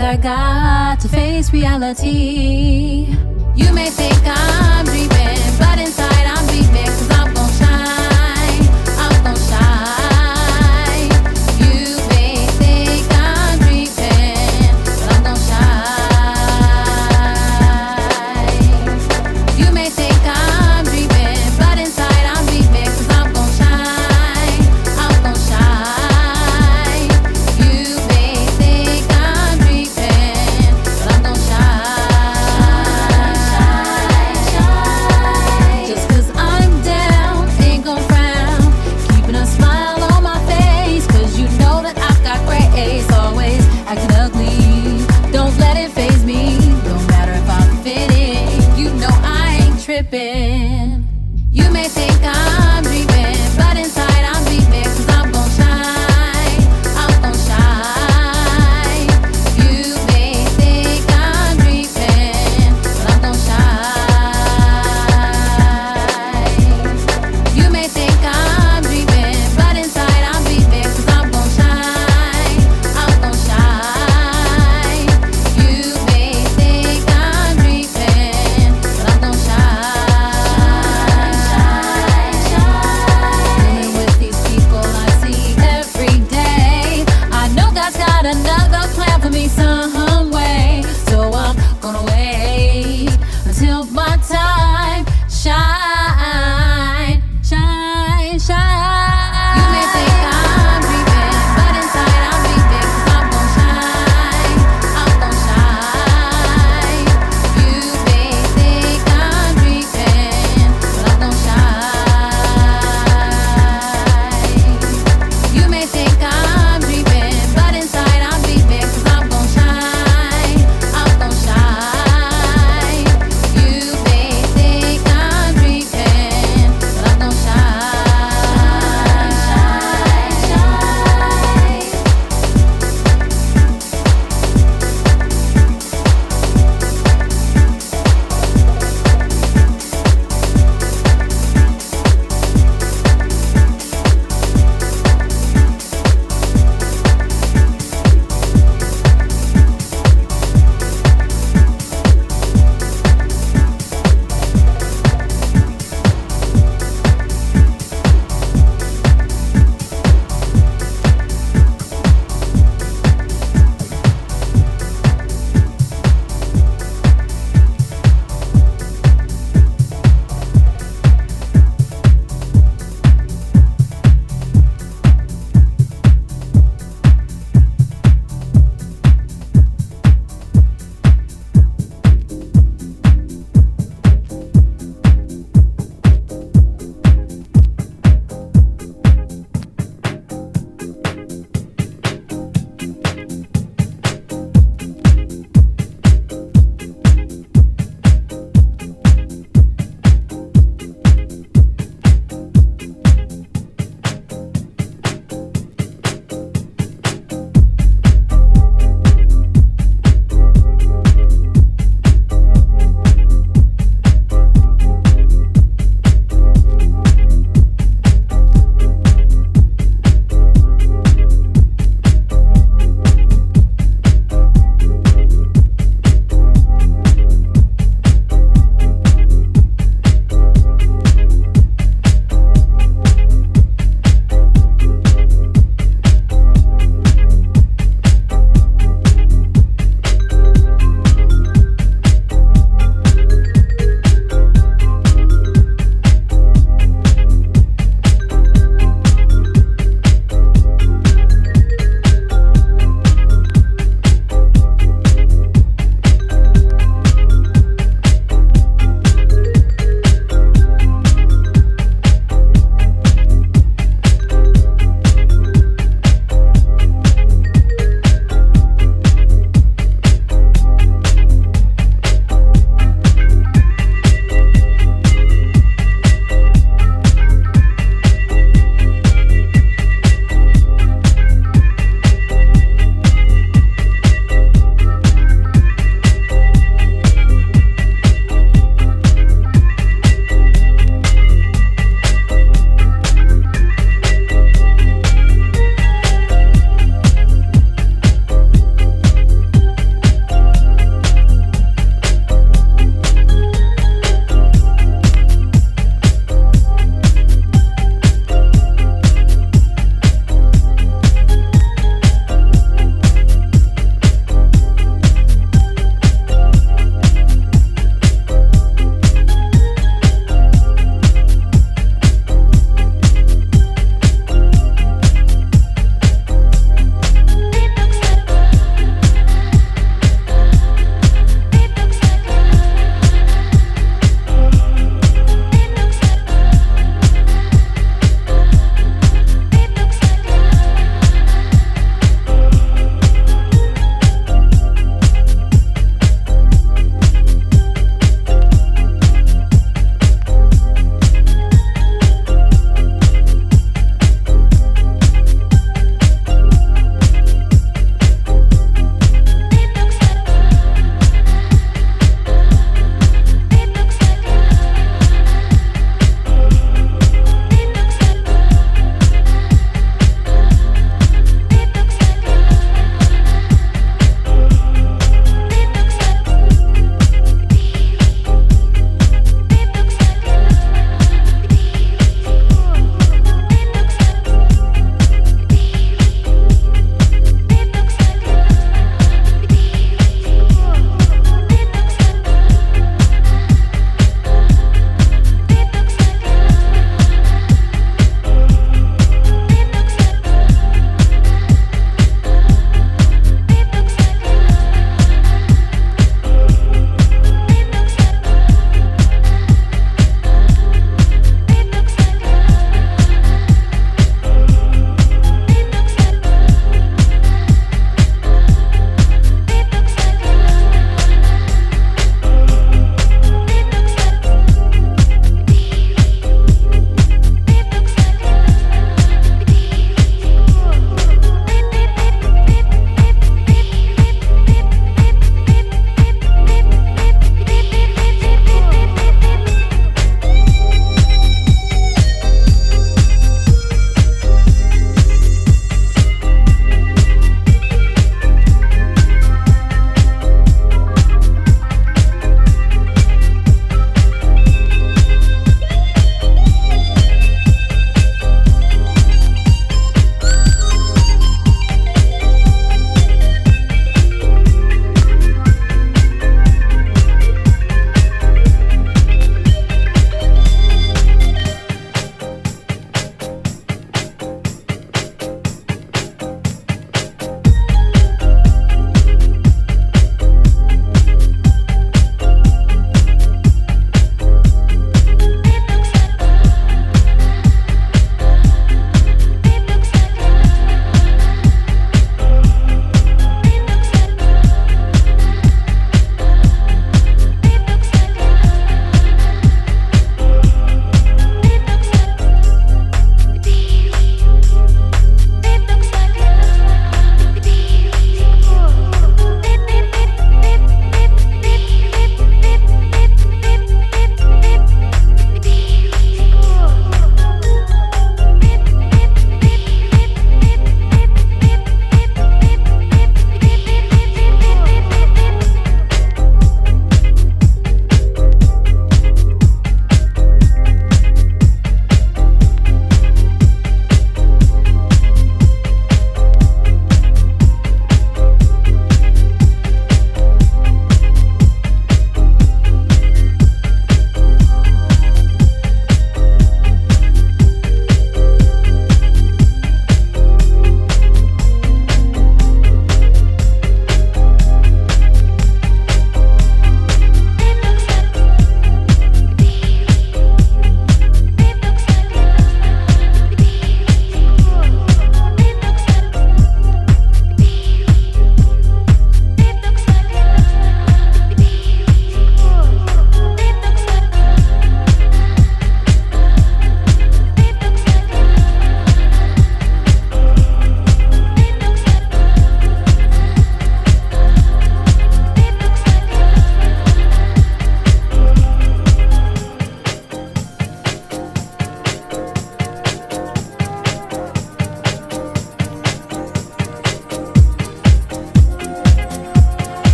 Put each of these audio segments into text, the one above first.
our God to face reality.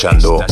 Escuchando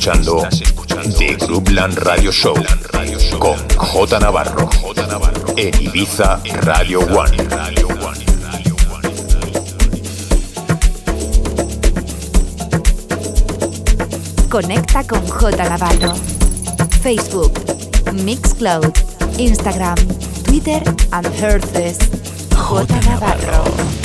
escuchando The Groupland Radio Show con J Navarro en Ibiza Radio One. Conecta con J Navarro. Facebook, Mixcloud, Instagram, Twitter and Herces. J Navarro.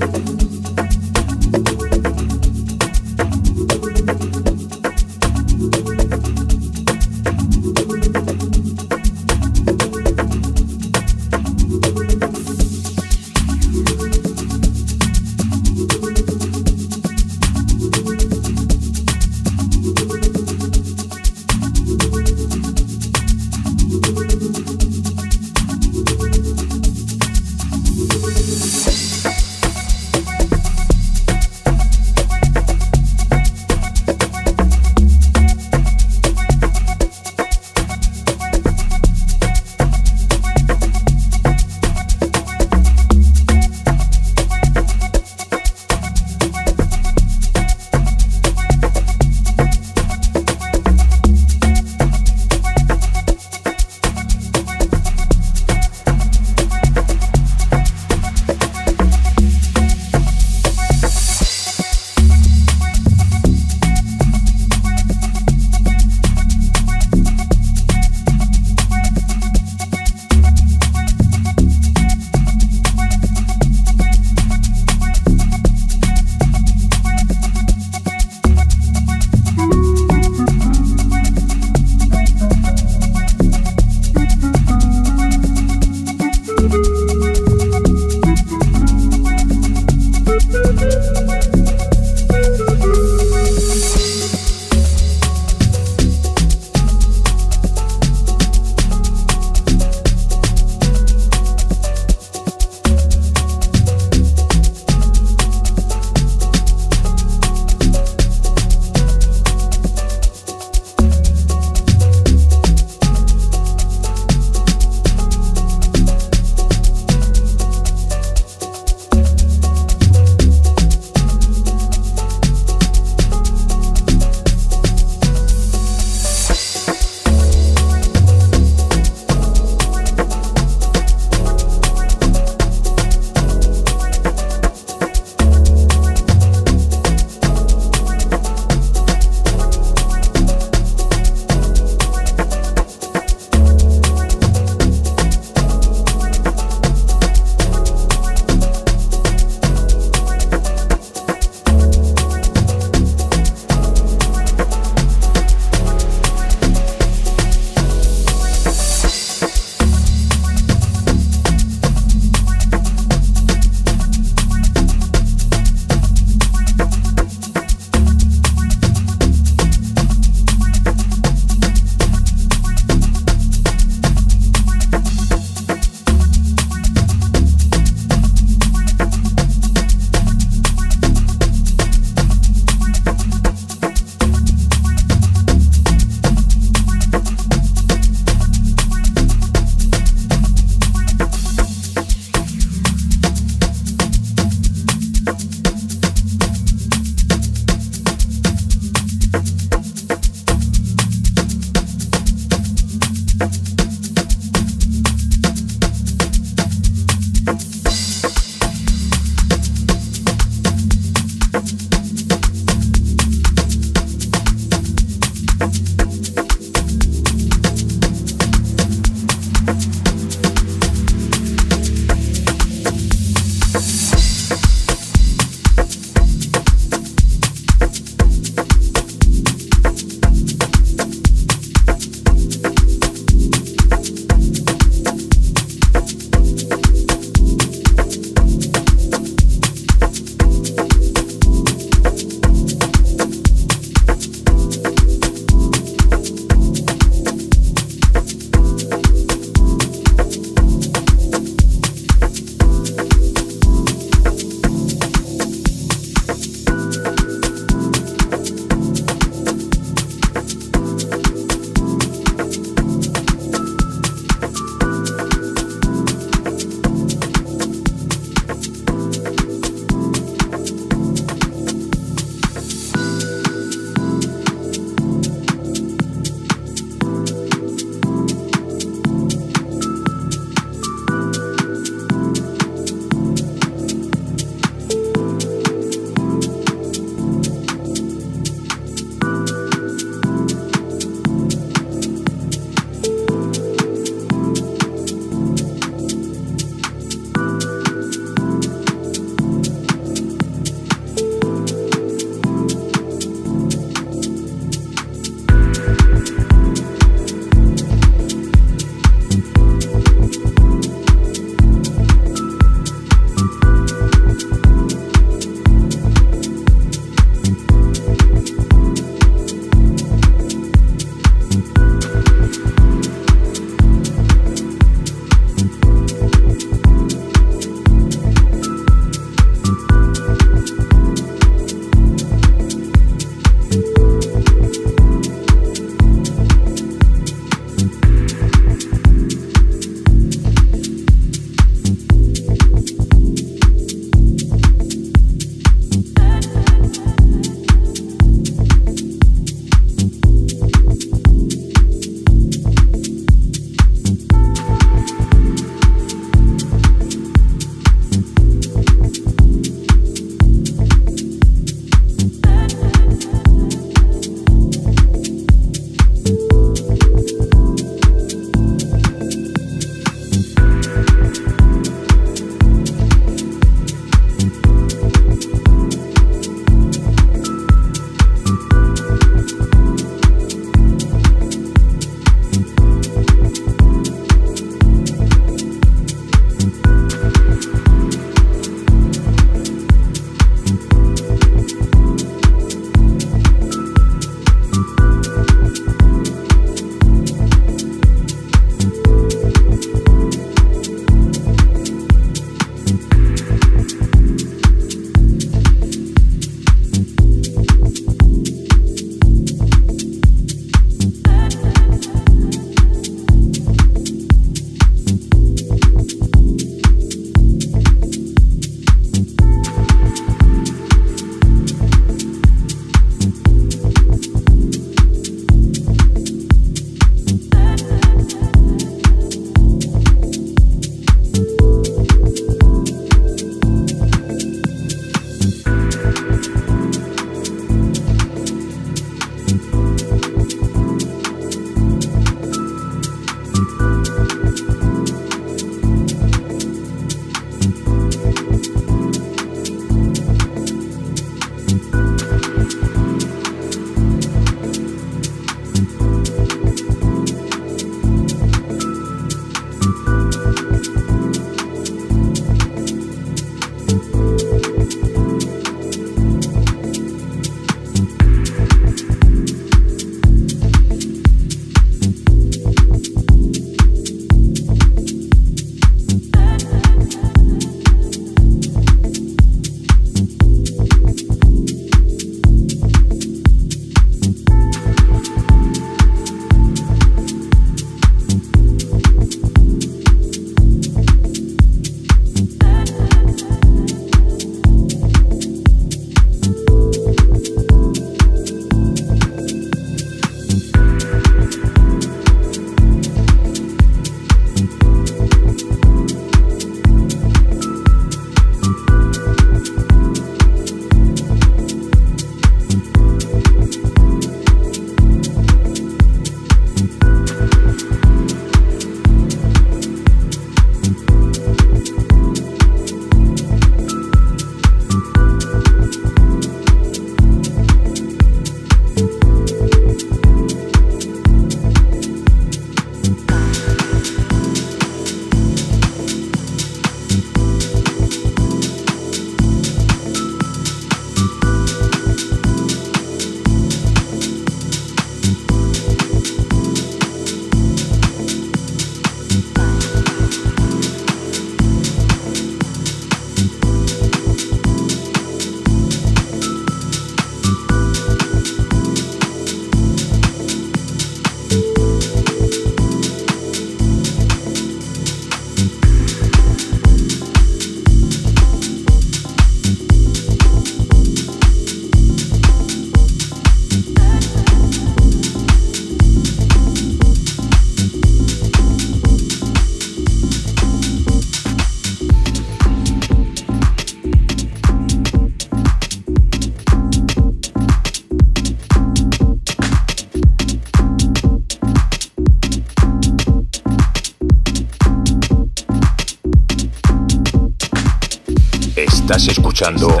Estás escuchando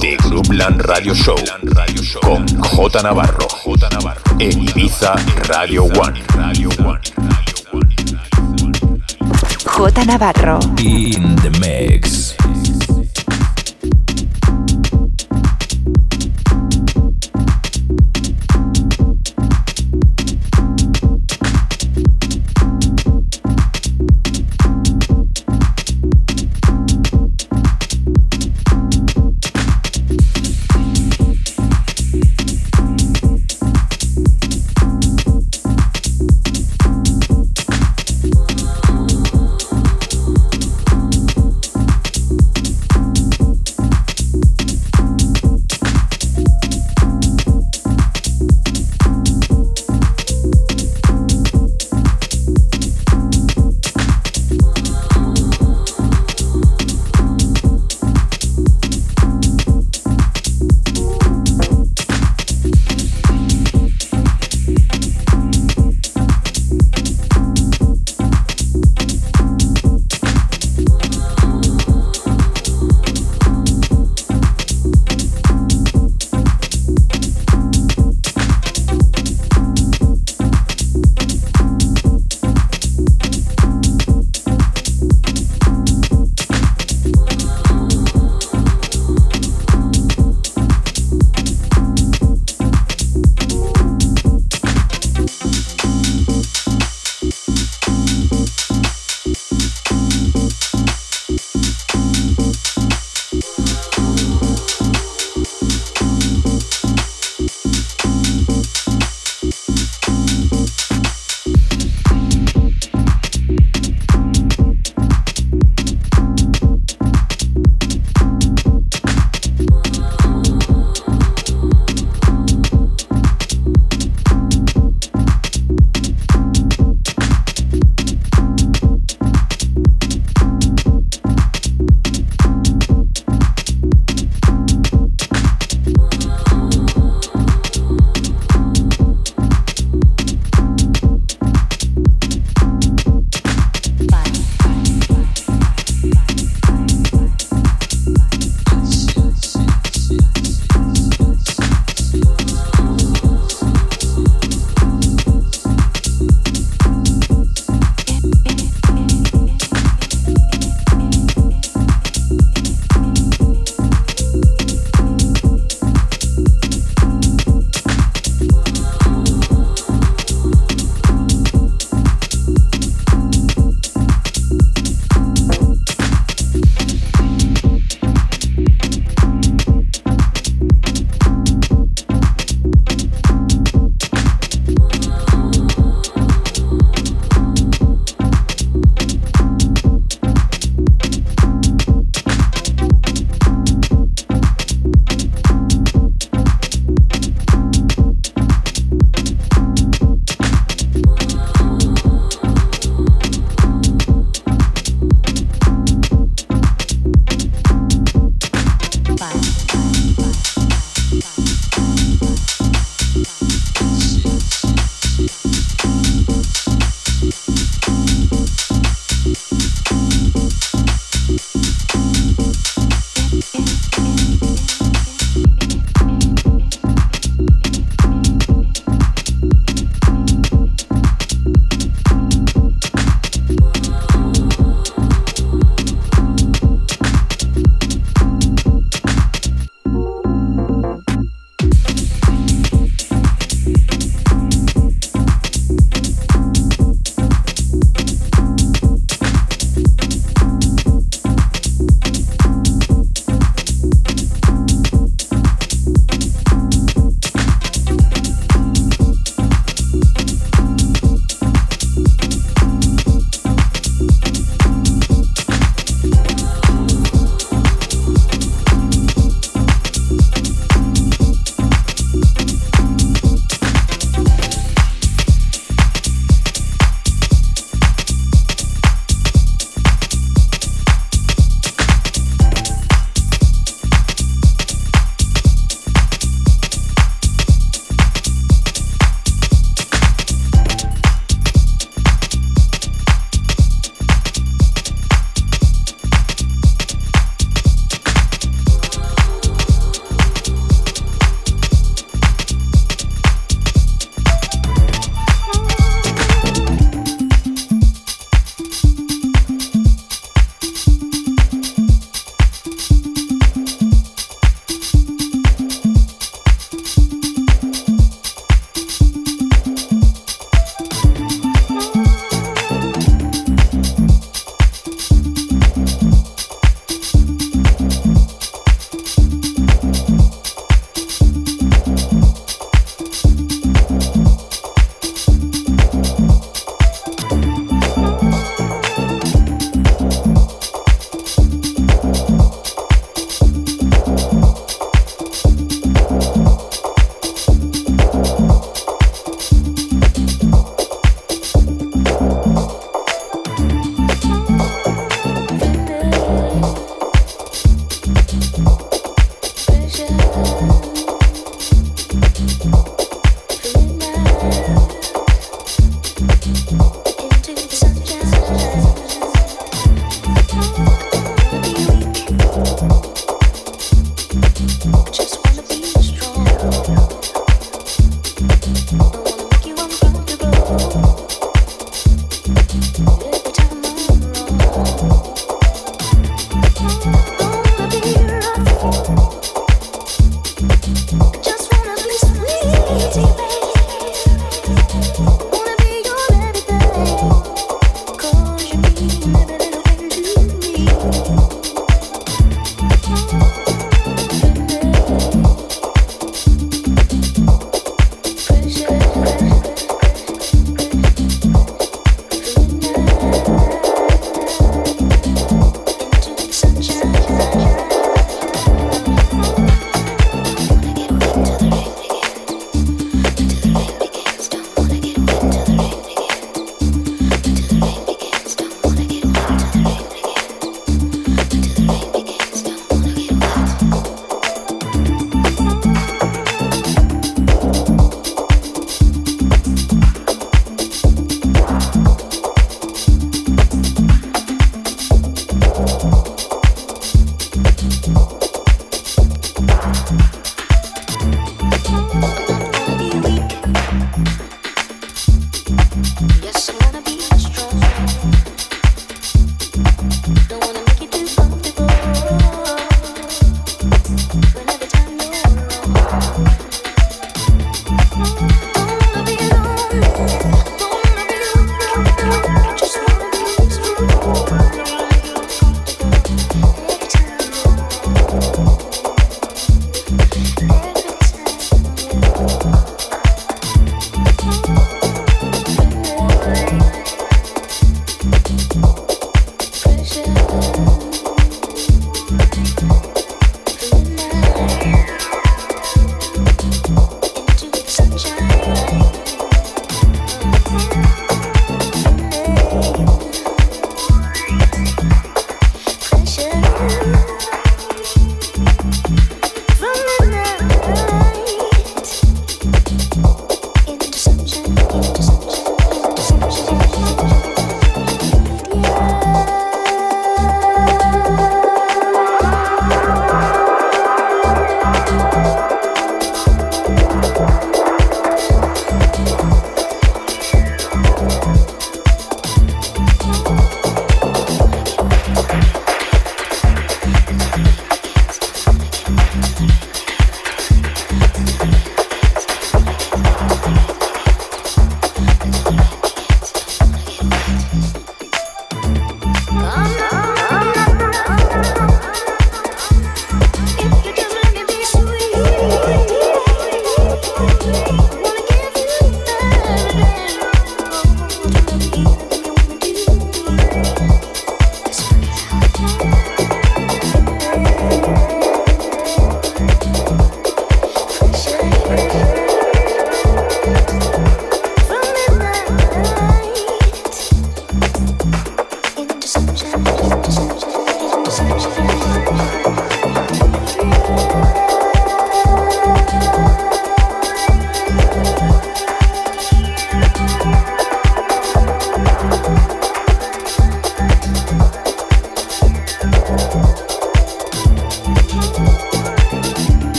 The Groupland Radio Show con J Navarro en Ibiza Radio One. J Navarro. In the mix.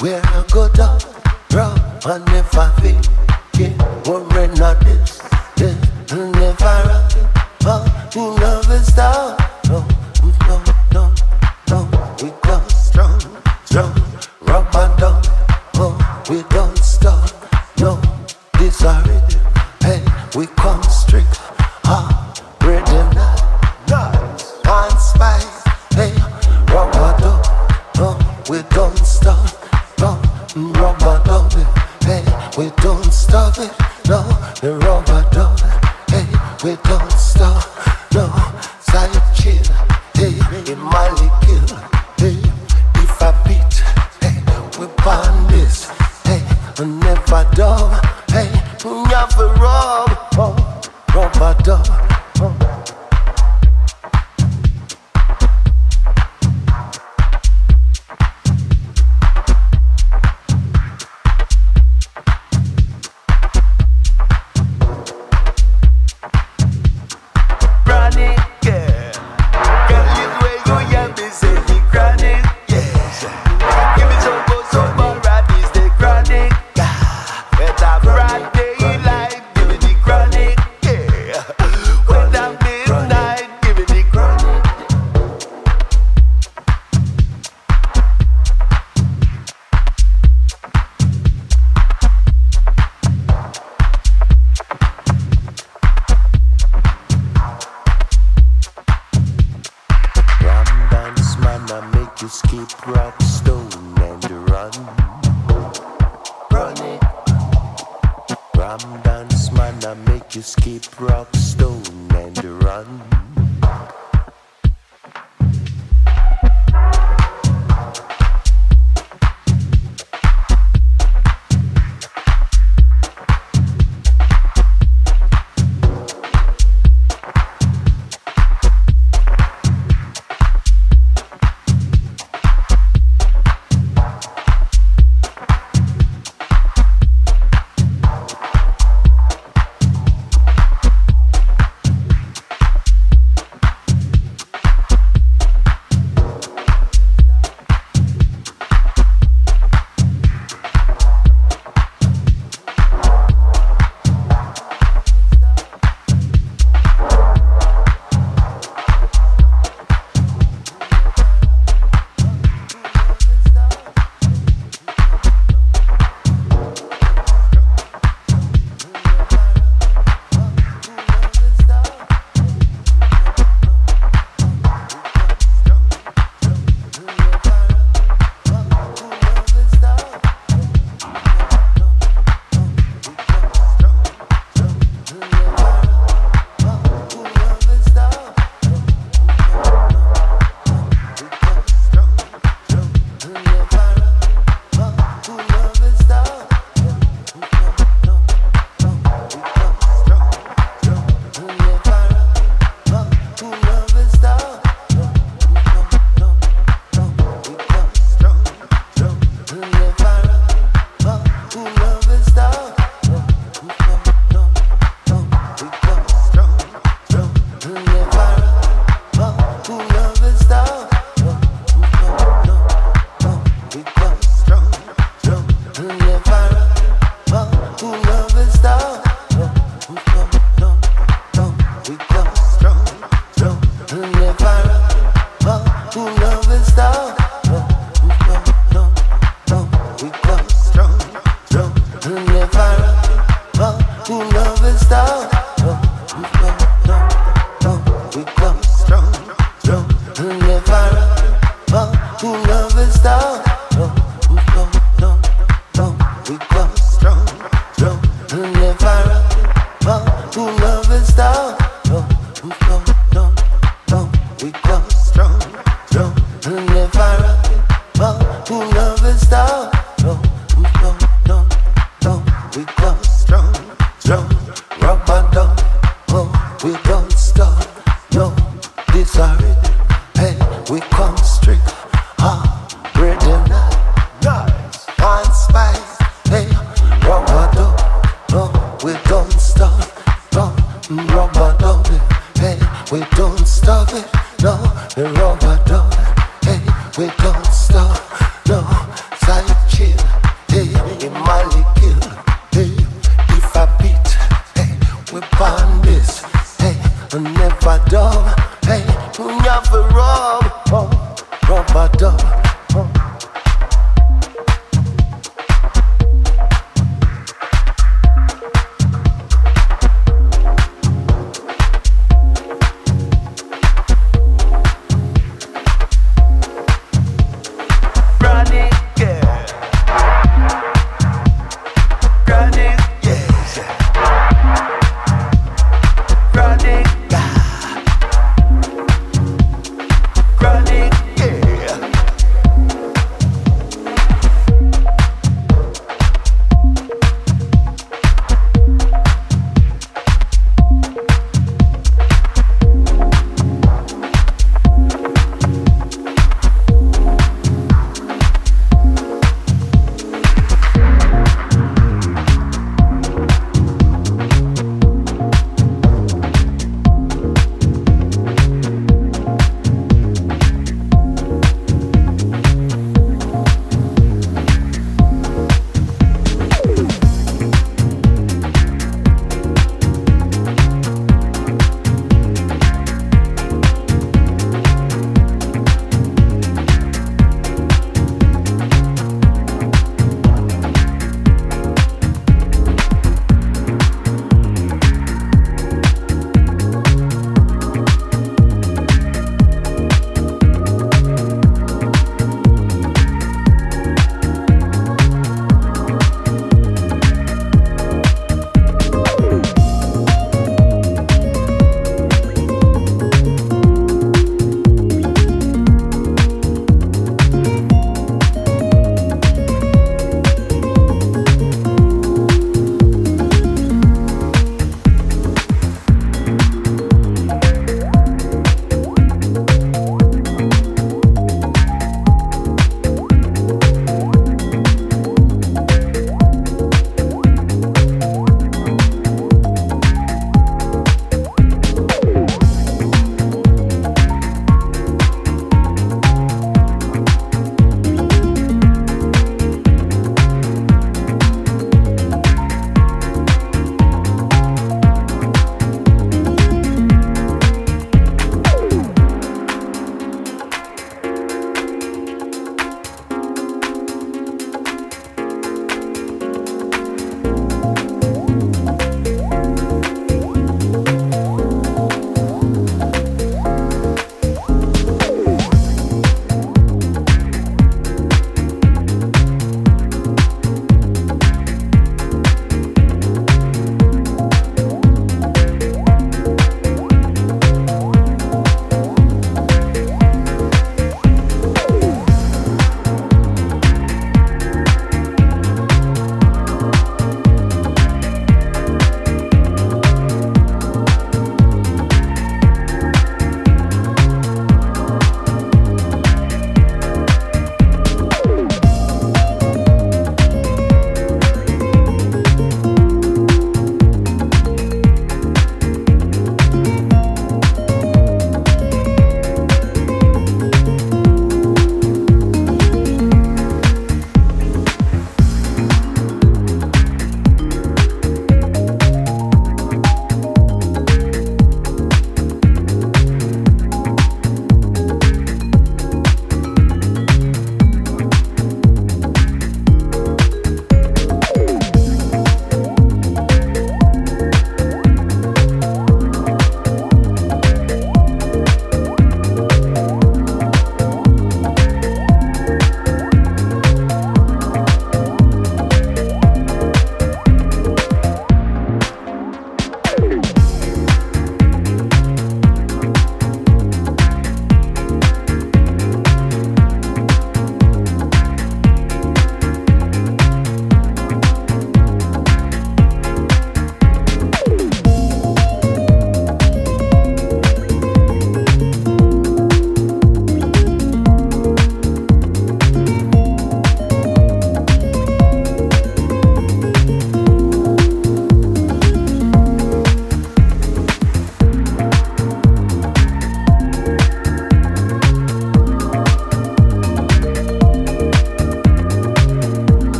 Where I go to, drop and never think, yeah, worry not this.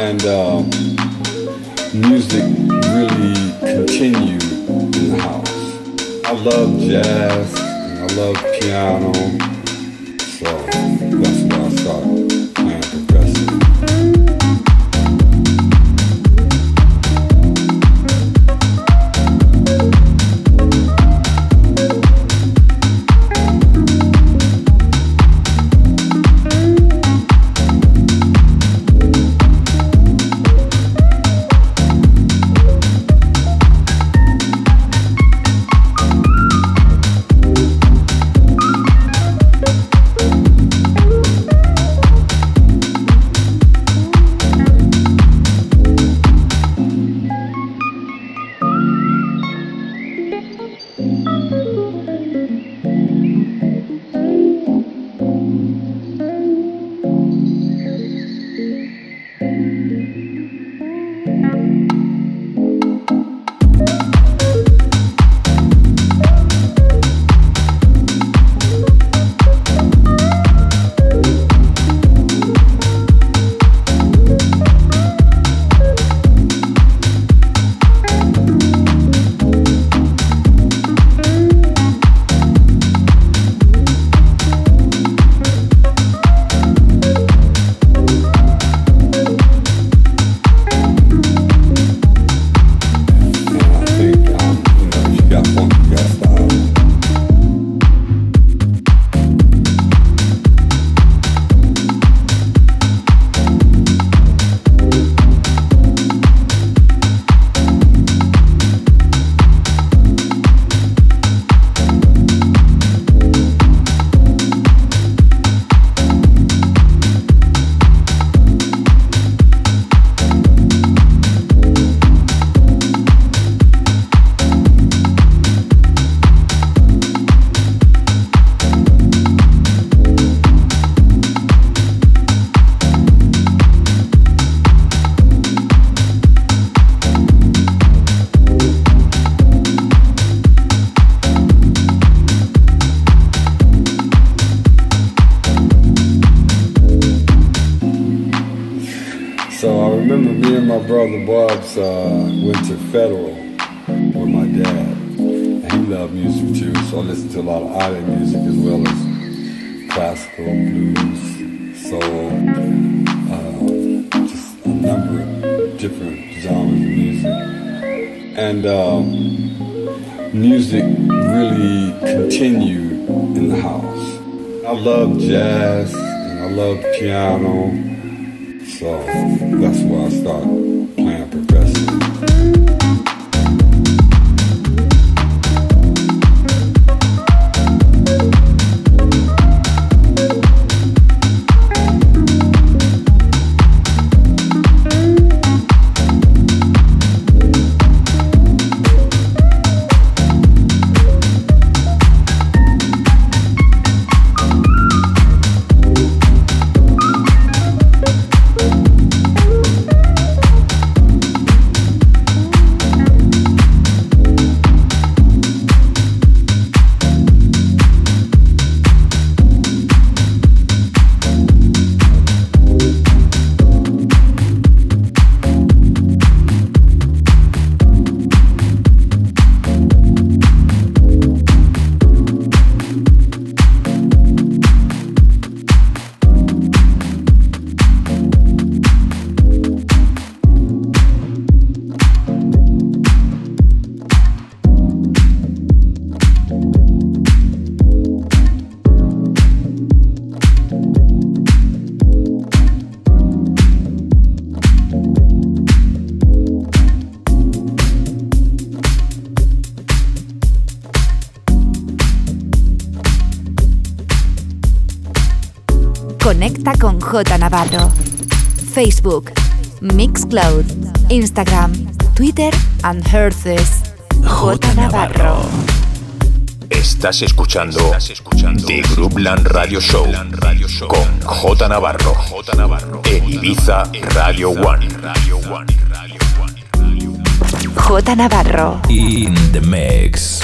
and um, music really continued in the house. I love jazz, I love piano. J Navarro. Facebook, Mixcloud, Instagram, Twitter and Herces. J Navarro. Estás escuchando, The Groupland Radio Show con J Navarro, J Navarro en Ibiza Radio One. J Navarro. In the mix.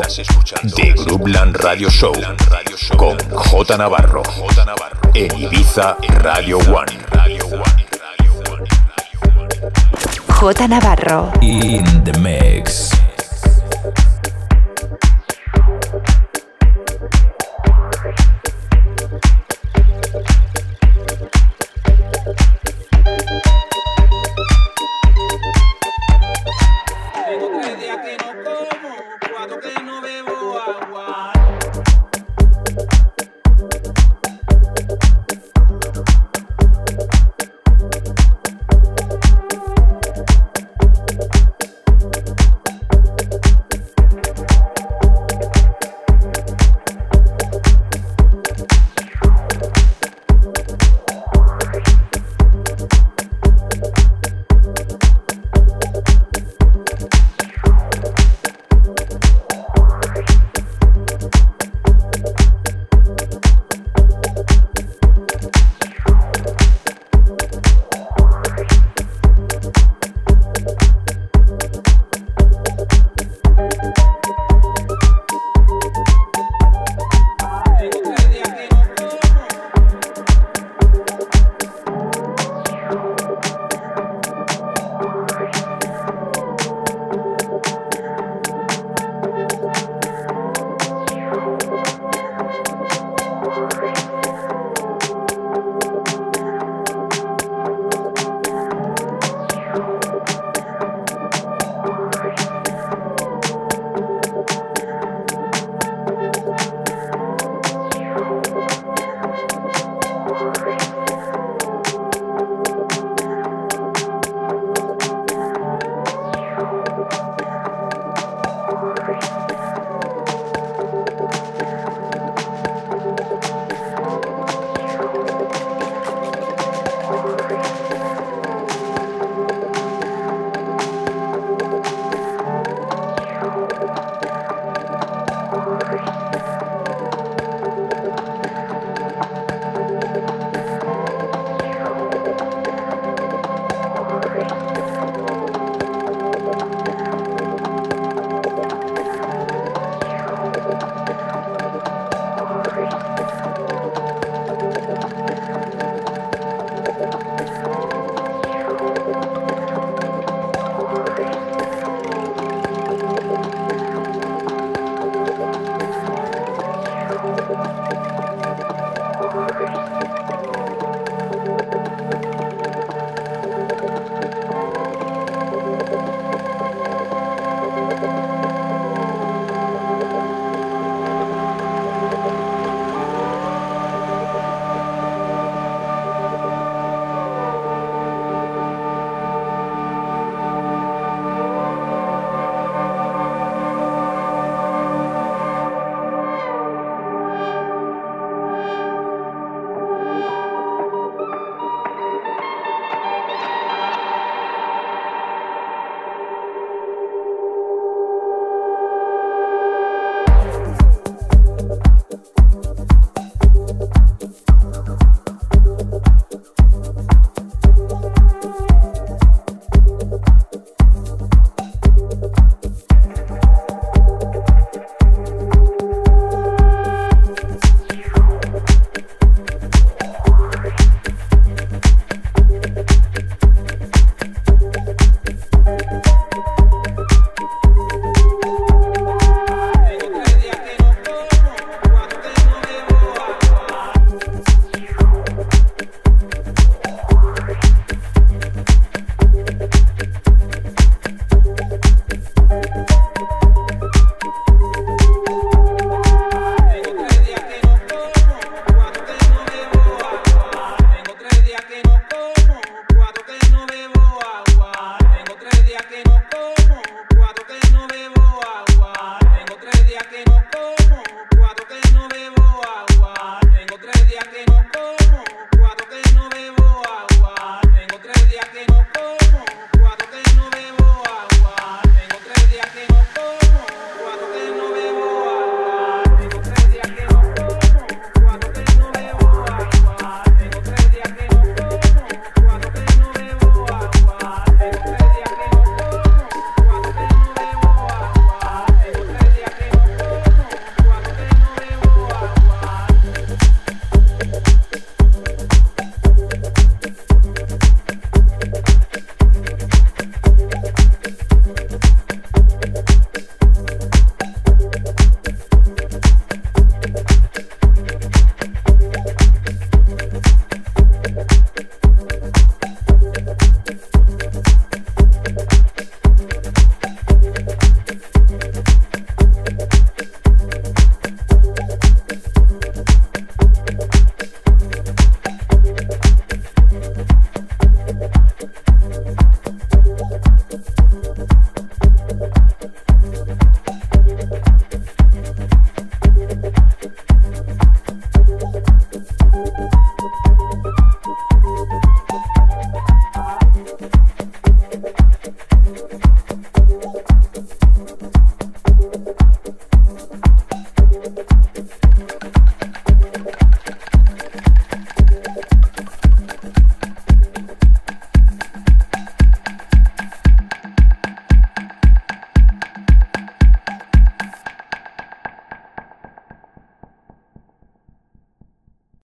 The Groupland Radio Show con J Navarro en Ibiza Radio One. J Navarro. In the mix.